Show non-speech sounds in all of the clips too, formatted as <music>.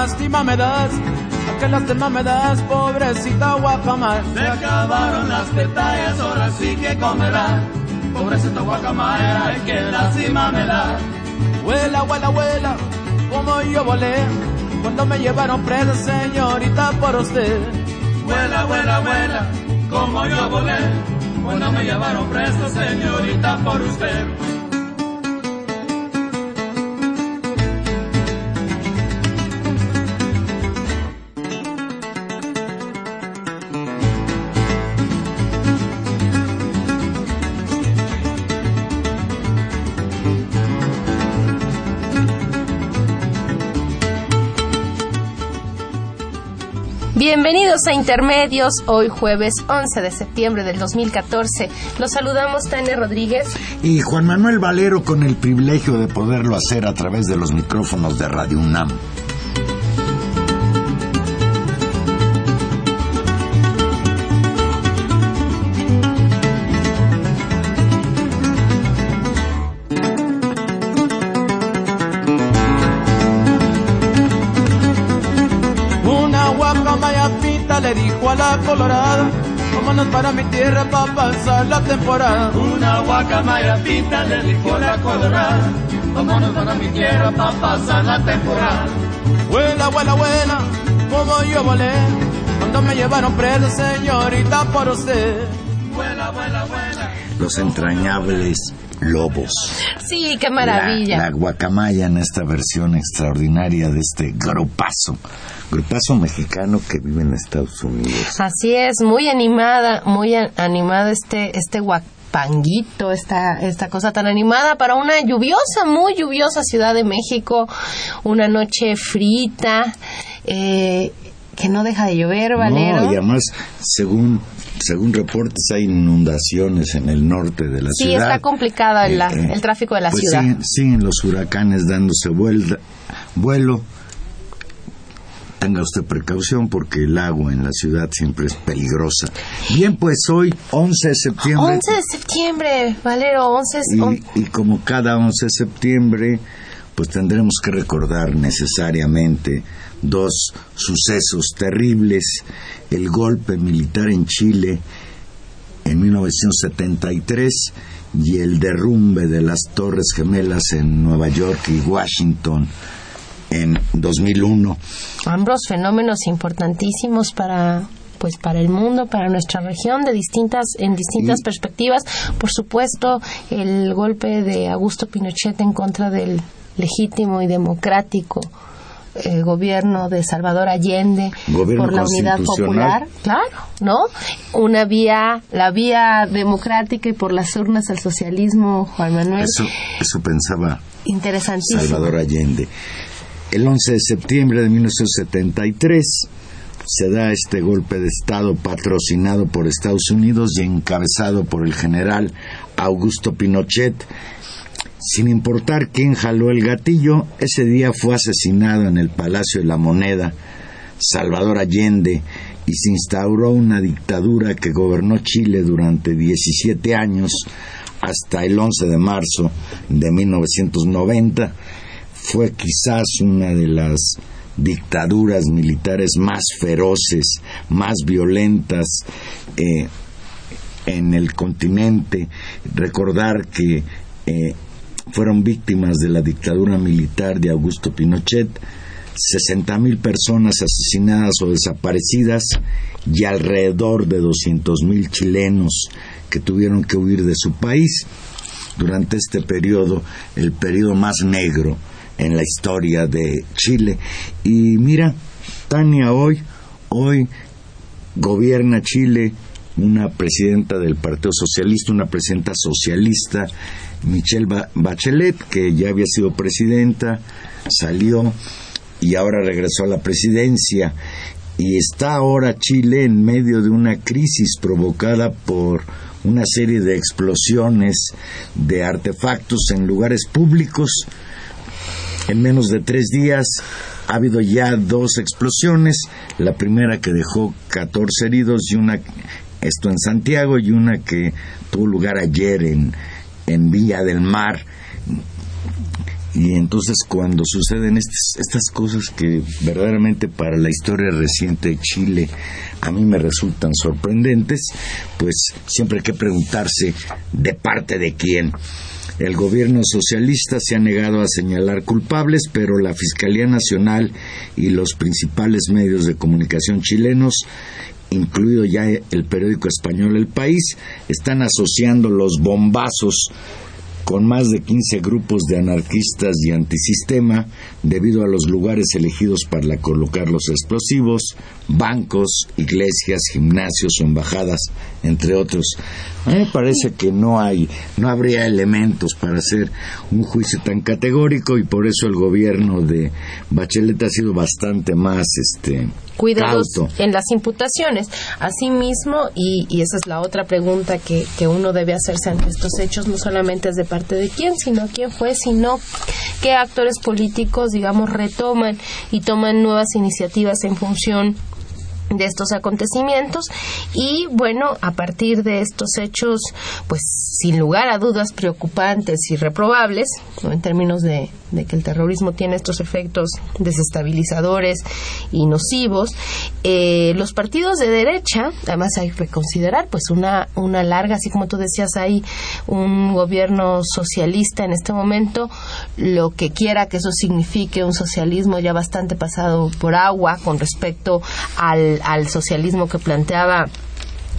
Lástima me das. Qué lástima me das, pobrecita guacamaya. Se acabaron las detalles, ahora sí que comerá. Pobrecita guacamaya, ay, qué lástima me da. Huela, huela, huela, como yo volé. Cuando me llevaron presa, señorita, por usted. Vuela, vuela, vuela, como yo volé. Cuando me llevaron preso, señorita, por usted. Bienvenidos a Intermedios, hoy jueves 11 de septiembre del 2014. Los saludamos Tania Rodríguez. Y Juan Manuel Valero con el privilegio de poderlo hacer a través de los micrófonos de Radio UNAM. Pinta le dijo a la colorada, vámonos para mi tierra para pasar la temporada. Una guacamaya pinta le dijo la colorada. Vámonos para mi tierra para pasar la temporada. Vuela, vuela, vuela, como yo volé, cuando me llevaron presa, señorita, por usted. Vuela, vuela, vuela. Los entrañables lobos. Sí, qué maravilla. La, la guacamaya en esta versión extraordinaria de este grupazo. Grupazo mexicano que vive en Estados Unidos. Así es, muy animada, muy animada este este guapanguito, esta esta cosa tan animada para una lluviosa, muy lluviosa Ciudad de México, una noche frita, eh, que no deja de llover, Valero. No, y además, según según reportes, hay inundaciones en el norte de la Sí, ciudad. está complicado el, el tráfico de la pues ciudad. Siguen, siguen los huracanes dándose vuelta- vuelo. Tenga usted precaución porque el agua en la ciudad siempre es peligrosa. Bien, pues hoy, 11 de septiembre. 11 de septiembre, Valero, 11 es- on- Y, y como cada 11 de septiembre, pues tendremos que recordar necesariamente dos sucesos terribles. El golpe militar en Chile en 1973 y el derrumbe de las Torres Gemelas en Nueva York y Washington en 2001. ambos fenómenos importantísimos para pues para el mundo, para nuestra región de distintas en distintas Y- perspectivas. Por supuesto, el golpe de Augusto Pinochet en contra del legítimo y democrático eh, gobierno de Salvador Allende Gobierno por la unidad popular, claro, ¿no? Una vía, la vía democrática y por las urnas al socialismo, Juan Manuel, Eso, eso pensaba interesantísimo. Salvador Allende. El 11 de septiembre de 1973 se da este golpe de Estado patrocinado por Estados Unidos y encabezado por el general Augusto Pinochet. Sin importar quién jaló el gatillo, ese día fue asesinado en el Palacio de la Moneda Salvador Allende y se instauró una dictadura que gobernó Chile durante 17 años hasta el 11 de marzo de 1990. Fue quizás una de las dictaduras militares más feroces, más violentas eh, en el continente. Recordar que eh, fueron víctimas de la dictadura militar de Augusto Pinochet 60.000 personas asesinadas o desaparecidas y alrededor de 200.000 chilenos que tuvieron que huir de su país durante este periodo, el periodo más negro en la historia de Chile. Y mira, Tania, hoy, hoy gobierna Chile una presidenta del Partido Socialista, una presidenta socialista, Michelle Bachelet, que ya había sido presidenta, salió y ahora regresó a la presidencia. Y está ahora Chile en medio de una crisis provocada por una serie de explosiones de artefactos en lugares públicos. En menos de tres días ha habido ya dos explosiones, la primera que dejó 14 heridos y una, esto en Santiago, y una que tuvo lugar ayer en, en Villa del Mar. Y entonces cuando suceden estas cosas que verdaderamente para la historia reciente de Chile a mí me resultan sorprendentes, pues siempre hay que preguntarse de parte de quién. El gobierno socialista se ha negado a señalar culpables, pero la Fiscalía Nacional y los principales medios de comunicación chilenos incluido ya el periódico español El País, están asociando los bombazos con más de 15 grupos de anarquistas y antisistema debido a los lugares elegidos para colocar los explosivos, bancos, iglesias, gimnasios o embajadas, entre otros. A mí me parece que no hay, no habría elementos para hacer un juicio tan categórico y por eso el gobierno de Bachelet ha sido bastante más este cuidadoso en las imputaciones. Asimismo, y, y esa es la otra pregunta que, que uno debe hacerse ante estos hechos, no solamente es de parte de quién, sino quién fue, sino qué actores políticos, digamos, retoman y toman nuevas iniciativas en función de estos acontecimientos. Y bueno a partir de estos hechos pues sin lugar a dudas preocupantes y reprobables en términos de, que el terrorismo tiene estos efectos desestabilizadores y nocivos eh, los partidos de derecha además hay que considerar pues una una larga así como tú decías hay un gobierno socialista en este momento lo que quiera que eso signifique un socialismo ya bastante pasado por agua con respecto al al, socialismo que planteaba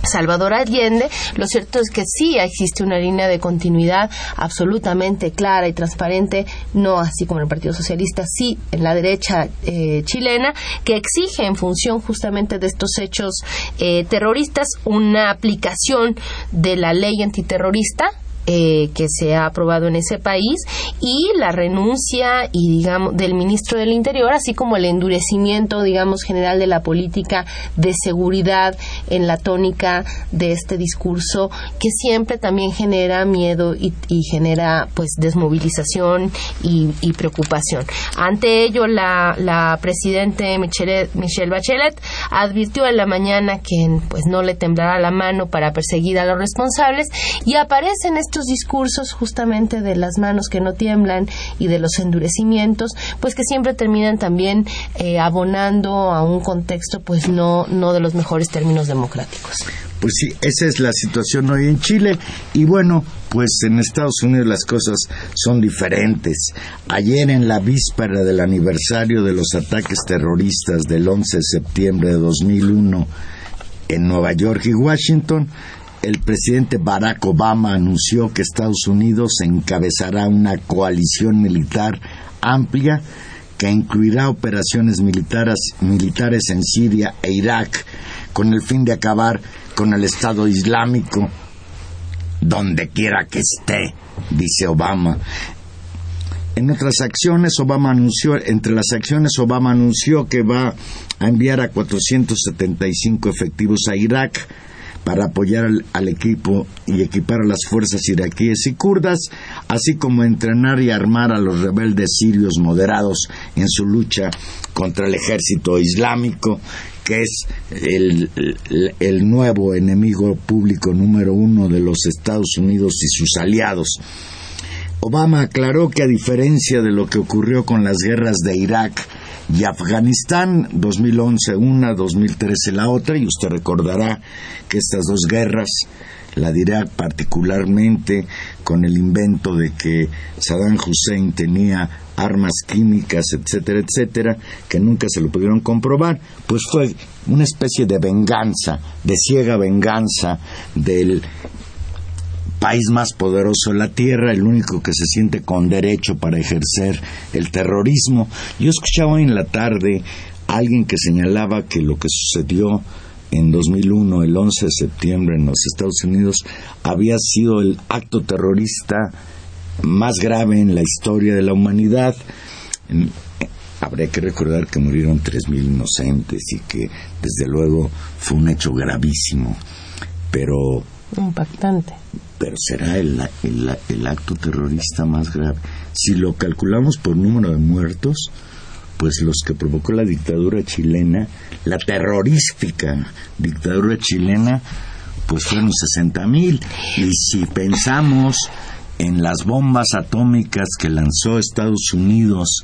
Salvador Allende, lo cierto es que sí existe una línea de continuidad absolutamente clara y transparente, no así como en el Partido Socialista, sí en la derecha eh, chilena, que exige en función justamente de estos hechos eh, terroristas una aplicación de la ley antiterrorista eh, que se ha aprobado en ese país y la renuncia y digamos del ministro del Interior así como el endurecimiento digamos general de la política de seguridad en la tónica de este discurso que siempre también genera miedo y, genera pues desmovilización y, preocupación. Ante ello la, la presidente Michelle, Michelle Bachelet advirtió en la mañana que pues no le temblará la mano para perseguir a los responsables y aparecen estos discursos justamente de las manos que no tiemblan y de los endurecimientos, pues que siempre terminan también eh, abonando a un contexto pues no, no de los mejores términos democráticos. Pues sí, esa es la situación hoy en Chile y bueno, pues en Estados Unidos las cosas son diferentes. Ayer en la víspera del aniversario de los ataques terroristas del 11 de septiembre de 2001 en Nueva York y Washington, el presidente Barack Obama anunció que Estados Unidos encabezará una coalición militar amplia que incluirá operaciones militares, militares en Siria e Irak con el fin de acabar con el Estado Islámico donde quiera que esté, dice Obama. En otras acciones, Obama anunció, entre las acciones, Obama anunció que va a enviar a 475 efectivos a Irak para apoyar al, equipo y equipar a las fuerzas iraquíes y kurdas, así como entrenar y armar a los rebeldes sirios moderados en su lucha contra el ejército islámico, que es el, el nuevo enemigo público número uno de los Estados Unidos y sus aliados. Obama aclaró que a diferencia de lo que ocurrió con las guerras de Irak, y Afganistán, 2011 una, 2013 la otra, y usted recordará que estas dos guerras, la de Irak particularmente con el invento de que Saddam Hussein tenía armas químicas, etcétera, etcétera, que nunca se lo pudieron comprobar, pues fue una especie de venganza, de ciega venganza del país más poderoso de la tierra, el único que se siente con derecho para ejercer el terrorismo. Yo escuchaba hoy en la tarde a alguien que señalaba que lo que sucedió en 2001, el 11 de septiembre en los Estados Unidos, había sido el acto terrorista más grave en la historia de la humanidad. habría que recordar que murieron 3.000 inocentes y que desde luego fue un hecho gravísimo, pero... Impactante. Pero será el, el acto terrorista más grave. Si lo calculamos por número de muertos, pues los que provocó la dictadura chilena, la terrorífica dictadura chilena, pues fueron 60 mil. Y si pensamos en las bombas atómicas que lanzó Estados Unidos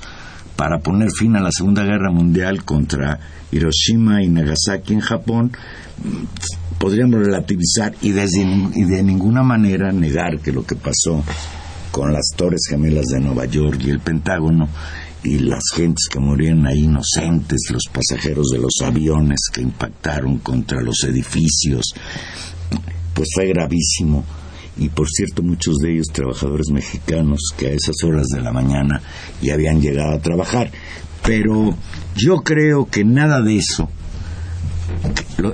para poner fin a la Segunda Guerra Mundial contra Hiroshima y Nagasaki en Japón, podríamos relativizar y, de ninguna manera negar que lo que pasó con las Torres Gemelas de Nueva York y el Pentágono y las gentes que morían ahí inocentes, los pasajeros de los aviones que impactaron contra los edificios, pues fue gravísimo. Y por cierto, muchos de ellos trabajadores mexicanos que a esas horas de la mañana ya habían llegado a trabajar. Pero yo creo que nada de eso.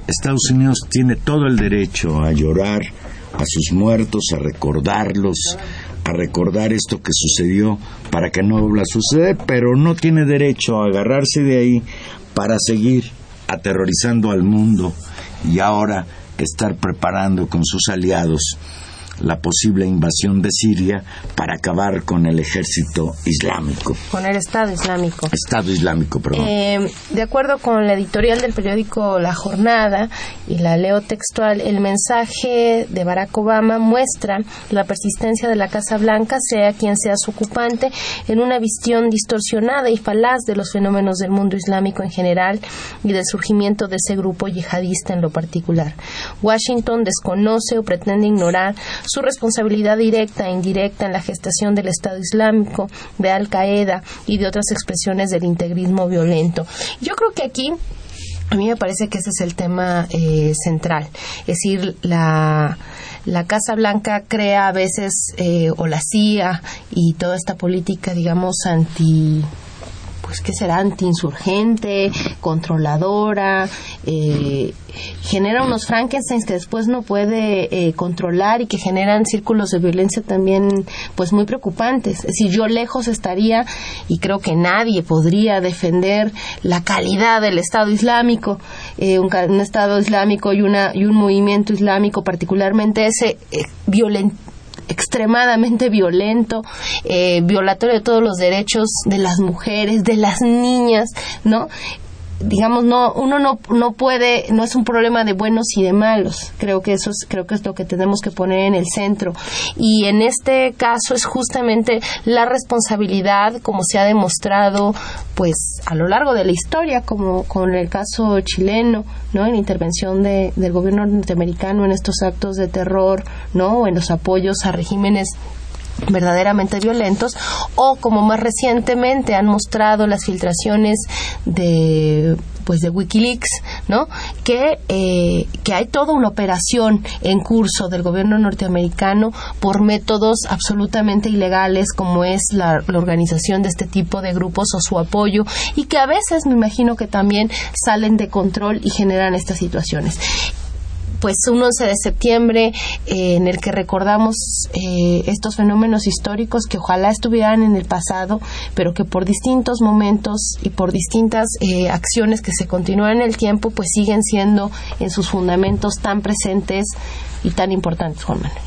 Estados Unidos tiene todo el derecho a llorar a sus muertos, a recordarlos, a recordar esto que sucedió para que no vuelva a suceder, pero no tiene derecho a agarrarse de ahí para seguir aterrorizando al mundo y ahora estar preparando con sus aliados la posible invasión de Siria para acabar con el ejército islámico. Con el Estado Islámico. Estado Islámico, perdón. Eh, de acuerdo con la editorial del periódico La Jornada, y la leo textual, el mensaje de Barack Obama muestra la persistencia de la Casa Blanca, sea quien sea su ocupante, en una visión distorsionada y falaz de los fenómenos del mundo islámico en general y del surgimiento de ese grupo yihadista en lo particular. Washington desconoce o pretende ignorar su responsabilidad directa e indirecta en la gestación del Estado Islámico, de Al Qaeda y de otras expresiones del integrismo violento. Yo creo que aquí a mí me parece que ese es el tema eh, central. Es decir, la, la Casa Blanca crea a veces, eh, o la CIA y toda esta política, digamos, anti pues que será antiinsurgente, controladora, eh, genera unos Frankensteins que después no puede eh, controlar y que generan círculos de violencia también pues muy preocupantes. Es decir, yo lejos estaría y creo que nadie podría defender la calidad del Estado Islámico, eh, un, Estado Islámico y, una, y un movimiento islámico, particularmente ese violento extremadamente violento, eh, violatorio de todos los derechos de las mujeres, de las niñas, ¿no? Digamos no uno no, no puede no es un problema de buenos y de malos. Creo que eso es creo que es lo que tenemos que poner en el centro. Y en este caso es justamente la responsabilidad como se ha demostrado pues a lo largo de la historia como con el caso chileno no en intervención de, del gobierno norteamericano en estos actos de terror no o en los apoyos a regímenes verdaderamente violentos o como más recientemente han mostrado las filtraciones de pues de WikiLeaks, ¿no? Que, eh, que hay toda una operación en curso del gobierno norteamericano por métodos absolutamente ilegales como es la, la, organización de este tipo de grupos o su apoyo y que a veces me imagino que también salen de control y generan estas situaciones pues un 11 de septiembre eh, en el que recordamos eh, estos fenómenos históricos que ojalá estuvieran en el pasado, pero que por distintos momentos y por distintas eh, acciones que se continúan en el tiempo, pues siguen siendo en sus fundamentos tan presentes y tan importantes, Juan Manuel.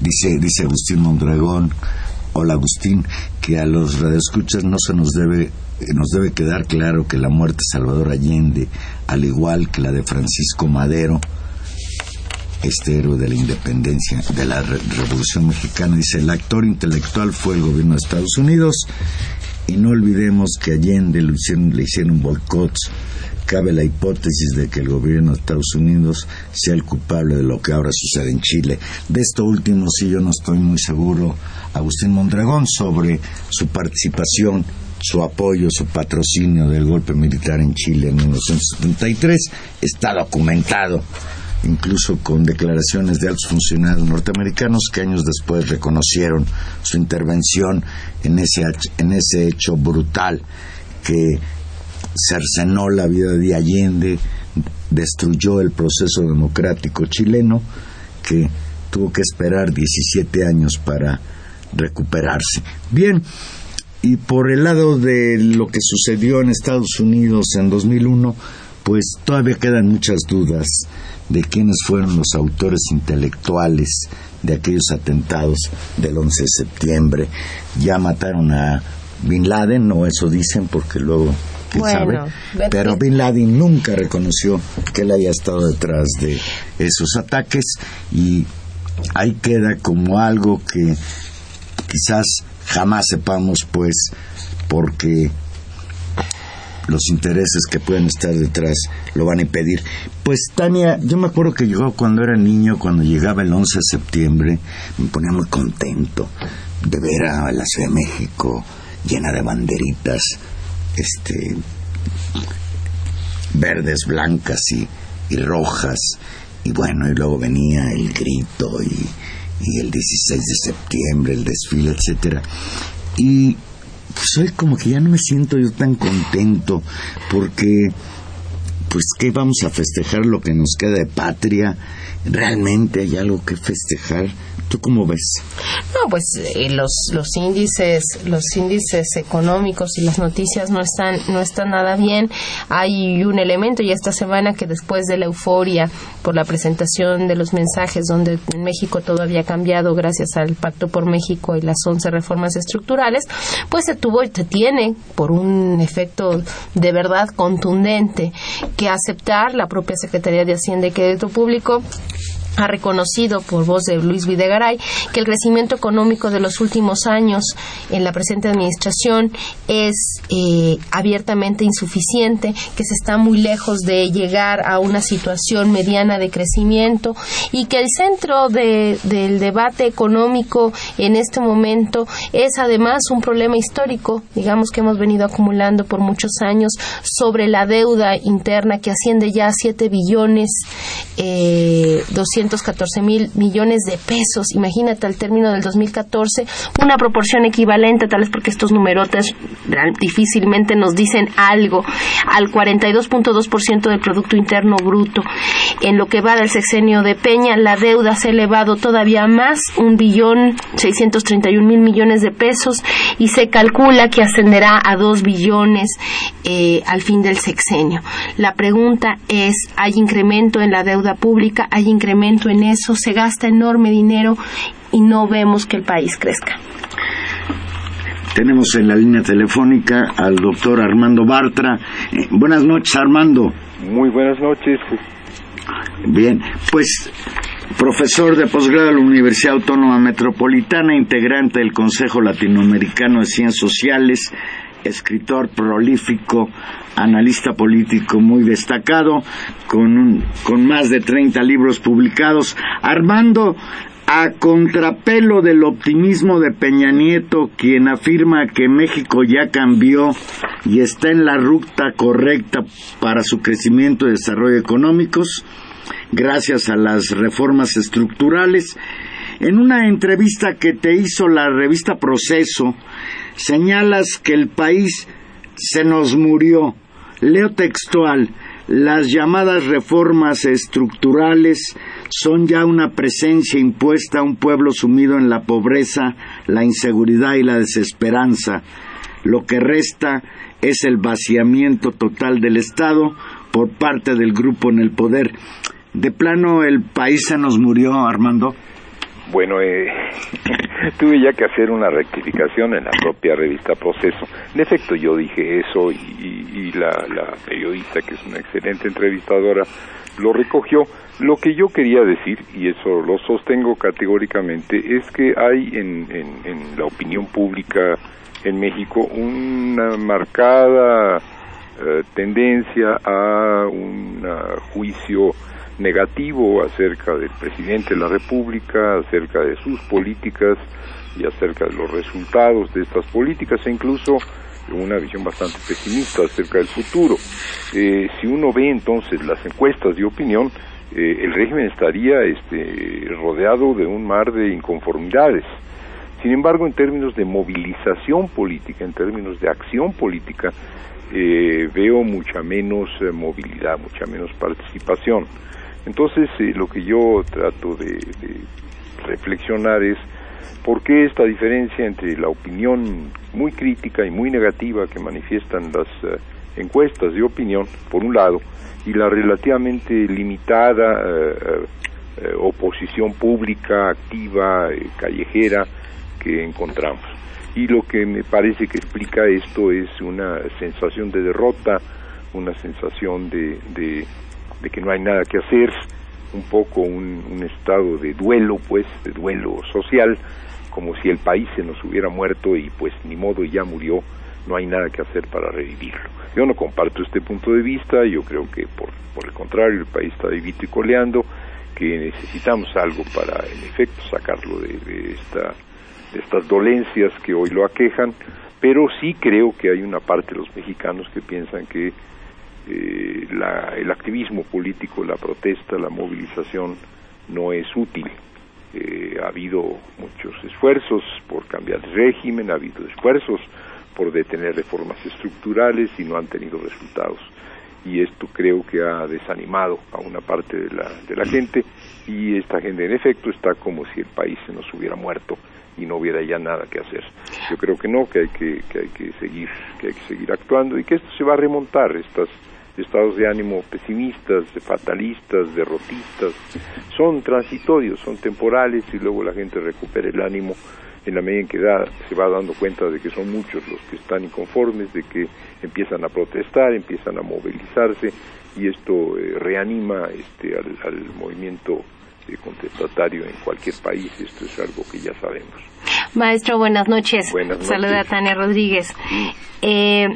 Dice, dice Agustín Mondragón, hola Agustín, que a los radioescuchas no se nos debe nos debe quedar claro que la muerte de Salvador Allende, al igual que la de Francisco Madero, este héroe de la independencia, de la Revolución Mexicana. Dice, el actor intelectual fue el gobierno de Estados Unidos y no olvidemos que Allende le hicieron, le hicieron boicots. Cabe la hipótesis de que el gobierno de Estados Unidos sea el culpable de lo que ahora sucede en Chile. De esto último sí yo no estoy muy seguro, Agustín Mondragón, sobre su participación su apoyo, su patrocinio del golpe militar en Chile en 1973 está documentado incluso con declaraciones de altos funcionarios norteamericanos que años después reconocieron su intervención en ese, en ese hecho brutal que cercenó la vida de Allende destruyó el proceso democrático chileno que tuvo que esperar 17 años para recuperarse. Bien, y por el lado de lo que sucedió en Estados Unidos en 2001, pues todavía quedan muchas dudas de quiénes fueron los autores intelectuales de aquellos atentados del 11 de septiembre. Ya mataron a Bin Laden, o eso dicen, porque luego, quién sabe. Pero Bin Laden nunca reconoció que él haya estado detrás de esos ataques y ahí queda como algo que quizás jamás sepamos, pues, porque los intereses que pueden estar detrás lo van a impedir. Pues Tania, yo me acuerdo que yo cuando era niño, cuando llegaba el 11 de septiembre, me ponía muy contento de ver a la Ciudad de México llena de banderitas, este, verdes, blancas y, y rojas. Y bueno, y luego venía el grito y, y el 16 de septiembre, el desfile, etcétera. Y soy como que ya no me siento yo tan contento porque pues que vamos a festejar lo que nos queda de patria realmente hay algo que festejar ¿Tú cómo ves? No, pues eh, los, los índices, los índices económicos y las noticias no están, no están nada bien. Hay un elemento y esta semana que después de la euforia por la presentación de los mensajes donde en México todo había cambiado gracias al Pacto por México y las 11 reformas estructurales, pues se tuvo y se tiene por un efecto de verdad contundente que aceptar la propia Secretaría de Hacienda y Crédito Público ha reconocido por voz de Luis Videgaray que el crecimiento económico de los últimos años en la presente administración es eh, abiertamente insuficiente, que se está muy lejos de llegar a una situación mediana de crecimiento y que el centro del debate económico en este momento es además un problema histórico, digamos que hemos venido acumulando por muchos años sobre la deuda interna que asciende ya a 7 billones eh, 214 mil millones de pesos. Imagínate al término del 2014, una proporción equivalente, tal vez porque estos numerotes difícilmente nos dicen algo, al 42.2% del Producto Interno Bruto. En lo que va del sexenio de Peña, la deuda se ha elevado todavía más, un billón 631 mil millones de pesos, y se calcula que ascenderá a dos billones eh, al fin del sexenio. La pregunta es, ¿hay incremento en la deuda pública? ¿Hay incremento en eso? ¿Se gasta enorme dinero y no vemos que el país crezca? Tenemos en la línea telefónica al doctor Armando Bartra. Eh, buenas noches, Armando. Muy buenas noches. Bien, pues profesor de posgrado de la Universidad Autónoma Metropolitana, integrante del Consejo Latinoamericano de Ciencias Sociales, escritor prolífico, analista político muy destacado, con, con más de 30 libros publicados. Armando, a contrapelo del optimismo de Peña Nieto, quien afirma que México ya cambió y está en la ruta correcta para su crecimiento y desarrollo económicos, gracias a las reformas estructurales, en una entrevista que te hizo la revista Proceso, señalas que el país se nos murió. Leo textual, las llamadas reformas estructurales son ya una presencia impuesta a un pueblo sumido en la pobreza, la inseguridad y la desesperanza. Lo que resta es el vaciamiento total del Estado por parte del grupo en el poder. ¿De plano el país se nos murió, Armando? Bueno, eh, <laughs> tuve ya que hacer una rectificación en la propia revista Proceso. En efecto, yo dije eso y, la, la, periodista, que es una excelente entrevistadora, lo recogió. Lo que yo quería decir, y eso lo sostengo categóricamente, es que hay en, en, la opinión pública en México una marcada eh, tendencia a un juicio negativo acerca del presidente de la República, acerca de sus políticas y acerca de los resultados de estas políticas e incluso una visión bastante pesimista acerca del futuro. Eh, si uno ve entonces las encuestas de opinión, eh, el régimen estaría este, rodeado de un mar de inconformidades. Sin embargo, en términos de movilización política, en términos de acción política, eh, veo mucha menos eh, movilidad, mucha menos participación. Entonces, eh, lo que yo trato de, reflexionar es por qué esta diferencia entre la opinión muy crítica y muy negativa que manifiestan las encuestas de opinión, por un lado, y la relativamente limitada oposición pública, activa, callejera que encontramos y lo que me parece que explica esto es una sensación de derrota, una sensación de, de, que no hay nada que hacer, un poco un, estado de duelo, pues, de duelo social, como si el país se nos hubiera muerto y pues ni modo ya murió, no hay nada que hacer para revivirlo. Yo no comparto este punto de vista, yo creo que por, por el contrario el país está vivito y coleando, que necesitamos algo para en efecto sacarlo de, de esta estas dolencias que hoy lo aquejan, pero sí creo que hay una parte de los mexicanos que piensan que eh, el activismo político, la protesta, la movilización no es útil. Eh, ha habido muchos esfuerzos por cambiar el régimen, ha habido esfuerzos por detener reformas estructurales y no han tenido resultados. Y esto creo que ha desanimado a una parte de la, de la gente y esta gente en efecto está como si el país se nos hubiera muerto y no hubiera ya nada que hacer. Yo creo que no, que hay que, que hay que seguir, que hay que seguir actuando y que esto se va a remontar, estados de ánimo pesimistas, fatalistas, derrotistas, son transitorios, son temporales y luego la gente recupera el ánimo en la medida en que da, se va dando cuenta de que son muchos los que están inconformes, de que empiezan a protestar, empiezan a movilizarse y esto eh, reanima este, al, al movimiento eh, contestatario en cualquier país. Esto es algo que ya sabemos. Maestro, buenas noches. Buenas Saluda a Tania Rodríguez. Eh,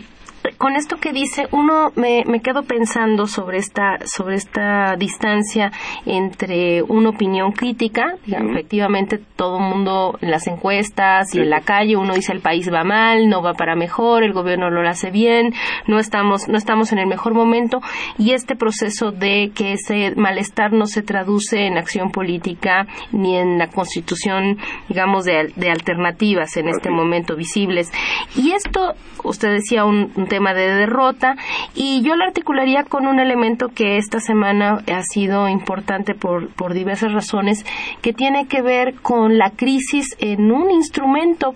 con esto que dice, uno me, me quedo pensando sobre esta, sobre esta distancia entre una opinión crítica, efectivamente todo el mundo en las encuestas y en la calle, uno dice el país va mal, no va para mejor, el gobierno lo hace bien, no estamos, no estamos en el mejor momento, y este proceso de que ese malestar no se traduce en acción política ni en la constitución, digamos, de, de alternativas en este momento visibles. Y esto, usted decía un, un tema de derrota y yo lo articularía con un elemento que esta semana ha sido importante por, por diversas razones que tiene que ver con la crisis en un instrumento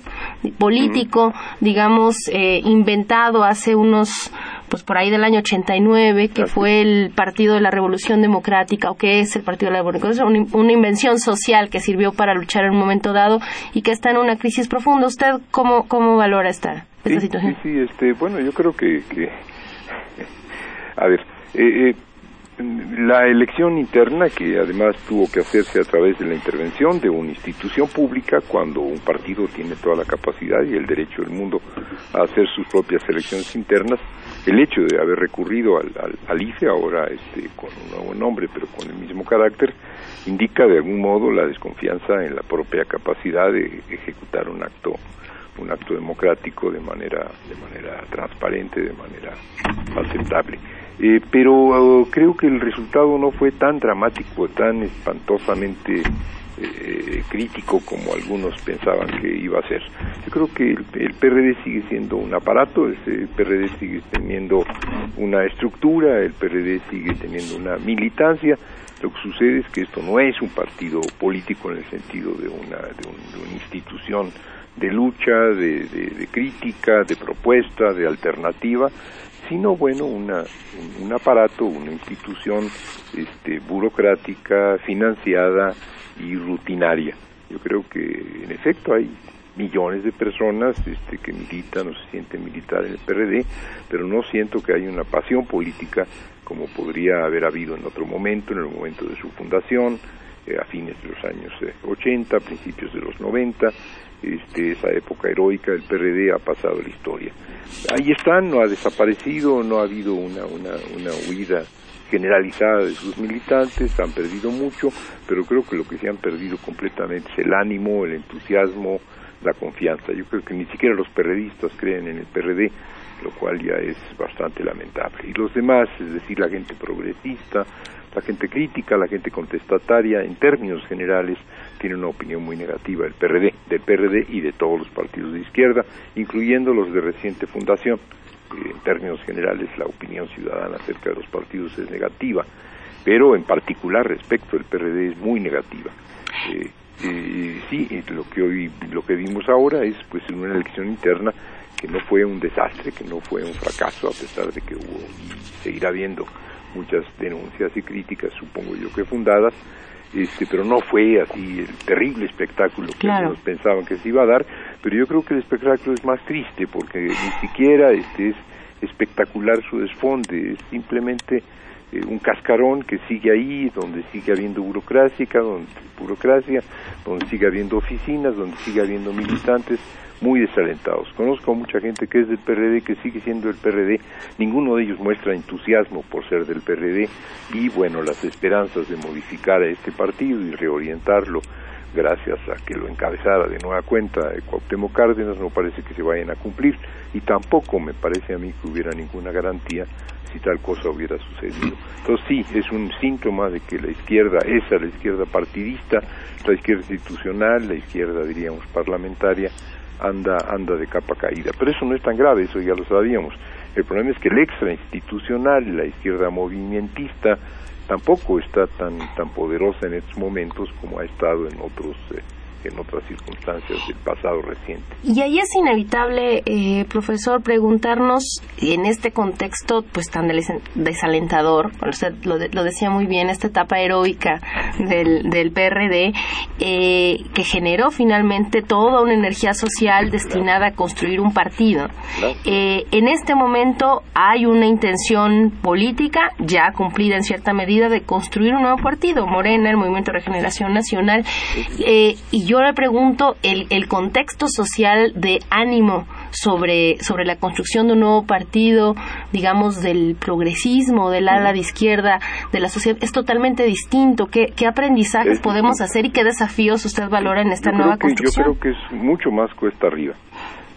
político, digamos, eh, inventado hace unos pues por ahí del año 89, que fue el Partido de la Revolución Democrática, o que es el Partido de la Revolución Democrática, una, una invención social que sirvió para luchar en un momento dado y que está en una crisis profunda. ¿Usted cómo, cómo valora esta? Sí, Sí, sí, este, bueno, yo creo que, que <laughs> a ver, eh, eh, la elección interna, que además tuvo que hacerse a través de la intervención de una institución pública, cuando un partido tiene toda la capacidad y el derecho del mundo a hacer sus propias elecciones internas, el hecho de haber recurrido al, al, IFE, ahora este, con un nuevo nombre, pero con el mismo carácter, indica de algún modo la desconfianza en la propia capacidad de ejecutar un acto un acto democrático de manera de manera transparente de manera aceptable eh, pero uh, creo que el resultado no fue tan dramático tan espantosamente eh, crítico como algunos pensaban que iba a ser. Yo creo que el, PRD sigue siendo un aparato, el PRD sigue teniendo una estructura, el PRD sigue teniendo una militancia. Lo que sucede es que esto no es un partido político en el sentido de una, de una institución de lucha, de, de, crítica, de propuesta, de alternativa, sino bueno una, un, aparato, una institución este, burocrática, financiada y rutinaria. Yo creo que en efecto hay millones de personas este, que militan o se sienten militar en el PRD, pero no siento que haya una pasión política como podría haber habido en otro momento, en el momento de su fundación, eh, a fines de los años 80, eh, principios de los 90, este, esa época heroica del PRD ha pasado la historia. Ahí están, no ha desaparecido, no ha habido una, una, una huida generalizada de sus militantes, han perdido mucho, pero creo que lo que se han perdido completamente es el ánimo, el entusiasmo, la confianza. Yo creo que ni siquiera los periodistas creen en el PRD, lo cual ya es bastante lamentable. Y los demás, es decir, la gente progresista, la gente crítica, la gente contestataria, en términos generales, tiene una opinión muy negativa del PRD, del PRD y de todos los partidos de izquierda, incluyendo los de reciente fundación. en términos generales la opinión ciudadana acerca de los partidos es negativa, pero en particular respecto al PRD es muy negativa. Eh, eh, sí, lo que hoy, lo que vimos ahora es pues una elección interna que no fue un desastre, que no fue un fracaso, a pesar de que hubo y seguirá habiendo muchas denuncias y críticas, supongo yo que fundadas, este, pero no fue así el terrible espectáculo que ellos pensaban que se iba a dar, pero yo creo que el espectáculo es más triste porque ni siquiera este es espectacular su desfonde, es simplemente eh, un cascarón que sigue ahí, donde sigue habiendo burocracia, donde, burocracia, donde sigue habiendo oficinas, donde sigue habiendo militantes, muy desalentados. Conozco a mucha gente que es del PRD, que sigue siendo del PRD, ninguno de ellos muestra entusiasmo por ser del PRD y bueno, las esperanzas de modificar a este partido y reorientarlo gracias a que lo encabezara de nueva cuenta Cuauhtémoc Cárdenas no parece que se vayan a cumplir. Y tampoco me parece a mí que hubiera ninguna garantía si tal cosa hubiera sucedido. Entonces sí, es un síntoma de que la izquierda, esa la izquierda partidista, la izquierda institucional, la izquierda diríamos parlamentaria, anda, anda de capa caída. Pero eso no es tan grave, eso ya lo sabíamos. El problema es que el extra institucional, la izquierda movimentista, tampoco está tan, tan poderosa en estos momentos como ha estado en otros eh, en otras circunstancias del pasado reciente. Y ahí es inevitable, eh, profesor, preguntarnos en este contexto pues tan desalentador, usted lo, decía muy bien, esta etapa heroica del, del PRD, eh, que generó finalmente toda una energía social destinada a construir un partido. Eh, en este momento hay una intención política ya cumplida en cierta medida de construir un nuevo partido, Morena, el Movimiento de Regeneración Nacional, y yo le pregunto el, el contexto social de ánimo sobre, sobre la construcción de un nuevo partido, digamos, del progresismo, del ala de izquierda, de la sociedad, es totalmente distinto. ¿Qué, qué aprendizajes podemos hacer y qué desafíos usted valora en esta nueva construcción? yo creo que es mucho más cuesta arriba.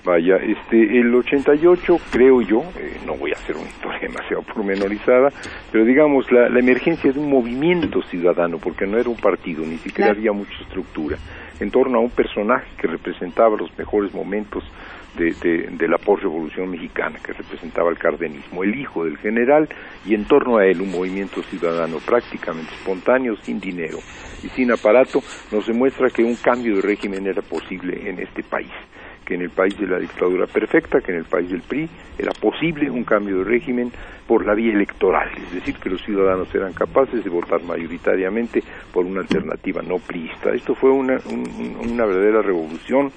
Vaya, este, el 88, creo yo, eh, no voy a hacer una historia <laughs> demasiado pormenorizada, pero digamos, la, la, emergencia de un movimiento ciudadano, porque no era un partido, ni siquiera había mucha estructura en torno a un personaje que representaba los mejores momentos de, la post-revolución mexicana, que representaba el cardenismo, el hijo del general, y en torno a él un movimiento ciudadano prácticamente espontáneo, sin dinero y sin aparato, nos demuestra que un cambio de régimen era posible en este país que en el país de la dictadura perfecta, que en el país del PRI era posible un cambio de régimen por la vía electoral, es decir, que los ciudadanos eran capaces de votar mayoritariamente por una alternativa no priista. Esto fue una, una verdadera revolución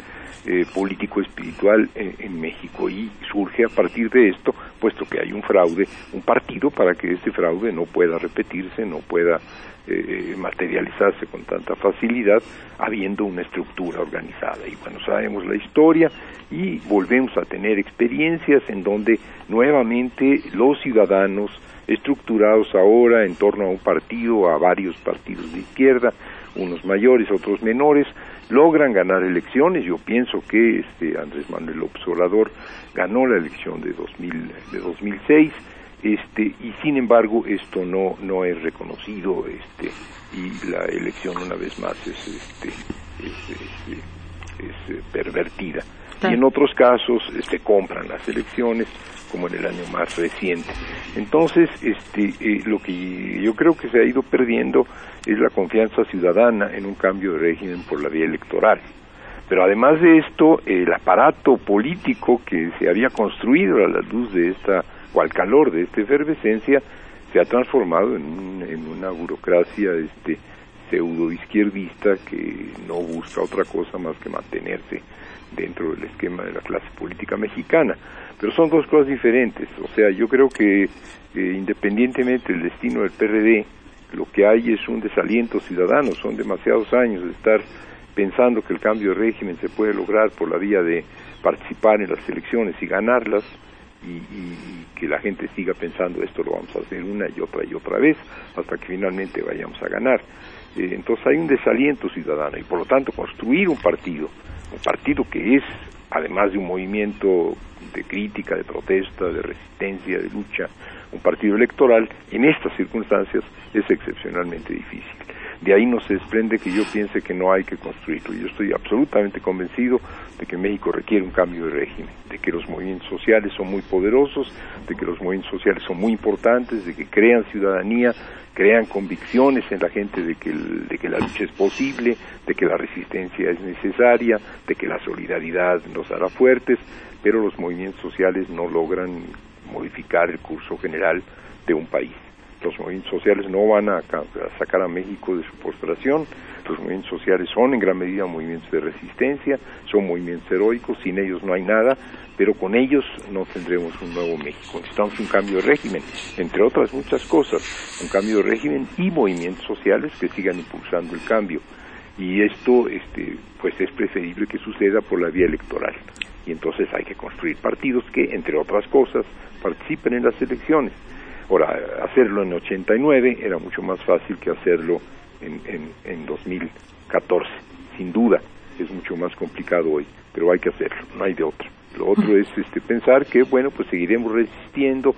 eh, político-espiritual en, en, México y surge a partir de esto, puesto que hay un fraude, un partido para que este fraude no pueda repetirse, no pueda eh, materializarse con tanta facilidad, habiendo una estructura organizada. Y bueno, sabemos la historia y volvemos a tener experiencias en donde nuevamente los ciudadanos estructurados ahora en torno a un partido, a varios partidos de izquierda, unos mayores, otros menores, logran ganar elecciones. Yo pienso que este Andrés Manuel López Obrador ganó la elección de 2000, de 2006 este y sin embargo esto no no es reconocido este y la elección una vez más es este es, eh, pervertida. Y en otros casos se este, compran las elecciones como en el año más reciente. Entonces este eh, lo que yo creo que se ha ido perdiendo es la confianza ciudadana en un cambio de régimen por la vía electoral. Pero además de esto el aparato político que se había construido a la luz de esta o al calor de esta efervescencia se ha transformado en, en una burocracia este pseudo izquierdista que no busca otra cosa más que mantenerse dentro del esquema de la clase política mexicana. Pero son dos cosas diferentes. O sea, yo creo que eh, independientemente del destino del PRD, lo que hay es un desaliento ciudadano. Son demasiados años de estar pensando que el cambio de régimen se puede lograr por la vía de participar en las elecciones y ganarlas y, que la gente siga pensando esto lo vamos a hacer una y otra y otra vez hasta que finalmente vayamos a ganar. Eh, entonces hay un desaliento ciudadano y por lo tanto construir un partido, un partido que es además de un movimiento de crítica, de protesta, de resistencia, de lucha, un partido electoral, en estas circunstancias es excepcionalmente difícil. De ahí no se desprende que yo piense que no hay que construirlo. Yo estoy absolutamente convencido de que México requiere un cambio de régimen, de que los movimientos sociales son muy poderosos, de que los movimientos sociales son muy importantes, de que crean ciudadanía, crean convicciones en la gente de que, de que la lucha es posible, de que la resistencia es necesaria, de que la solidaridad nos hará fuertes, pero los movimientos sociales no logran modificar el curso general de un país los movimientos sociales no van a, sacar a México de su postración, los movimientos sociales son en gran medida movimientos de resistencia, son movimientos heroicos, sin ellos no hay nada, pero con ellos no tendremos un nuevo México. Necesitamos un cambio de régimen, entre otras muchas cosas, un cambio de régimen y movimientos sociales que sigan impulsando el cambio. Y esto, este, pues es preferible que suceda por la vía electoral. Y entonces hay que construir partidos que, entre otras cosas, participen en las elecciones Ahora, hacerlo en 89 era mucho más fácil que hacerlo en, en, en 2014, sin duda. Es mucho más complicado hoy, pero hay que hacerlo, no hay de otra. Lo otro es este, pensar que, bueno, pues seguiremos resistiendo,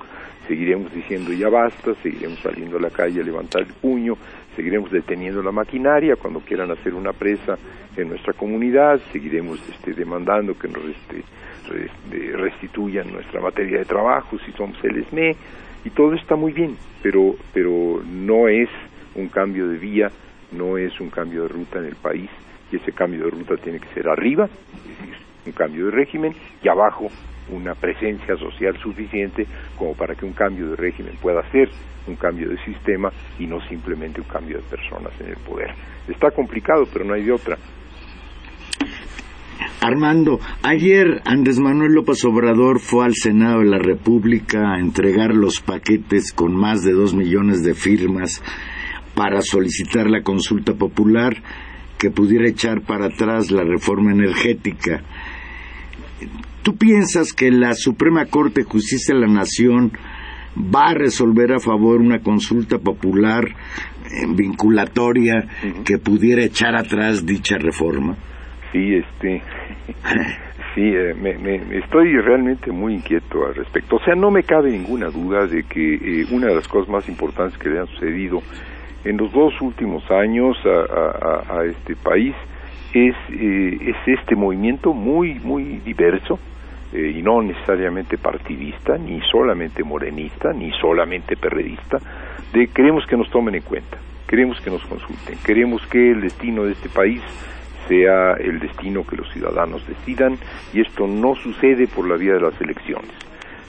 seguiremos diciendo ya basta, seguiremos saliendo a la calle a levantar el puño, seguiremos deteniendo la maquinaria cuando quieran hacer una presa en nuestra comunidad, seguiremos este, demandando que nos este, restituyan nuestra materia de trabajo si somos el SME, y todo está muy bien, pero, pero no es un cambio de vía, no es un cambio de ruta en el país, y ese cambio de ruta tiene que ser arriba, es decir, un cambio de régimen, y abajo una presencia social suficiente como para que un cambio de régimen pueda ser un cambio de sistema y no simplemente un cambio de personas en el poder. Está complicado, pero no hay de otra. Armando, ayer Andrés Manuel López Obrador fue al Senado de la República a entregar los paquetes con más de dos millones de firmas para solicitar la consulta popular que pudiera echar para atrás la reforma energética. ¿Tú piensas que la Suprema Corte de Justicia de la Nación va a resolver a favor una consulta popular eh, vinculatoria que pudiera echar atrás dicha reforma? Sí, este, <laughs> sí, eh, me, estoy realmente muy inquieto al respecto. O sea, no me cabe ninguna duda de que eh, una de las cosas más importantes que le han sucedido en los dos últimos años a, este país es, eh, es este movimiento muy, muy diverso y no necesariamente partidista, ni solamente morenista, ni solamente perredista, de queremos que nos tomen en cuenta, queremos que nos consulten, queremos que el destino de este país sea el destino que los ciudadanos decidan y esto no sucede por la vía de las elecciones.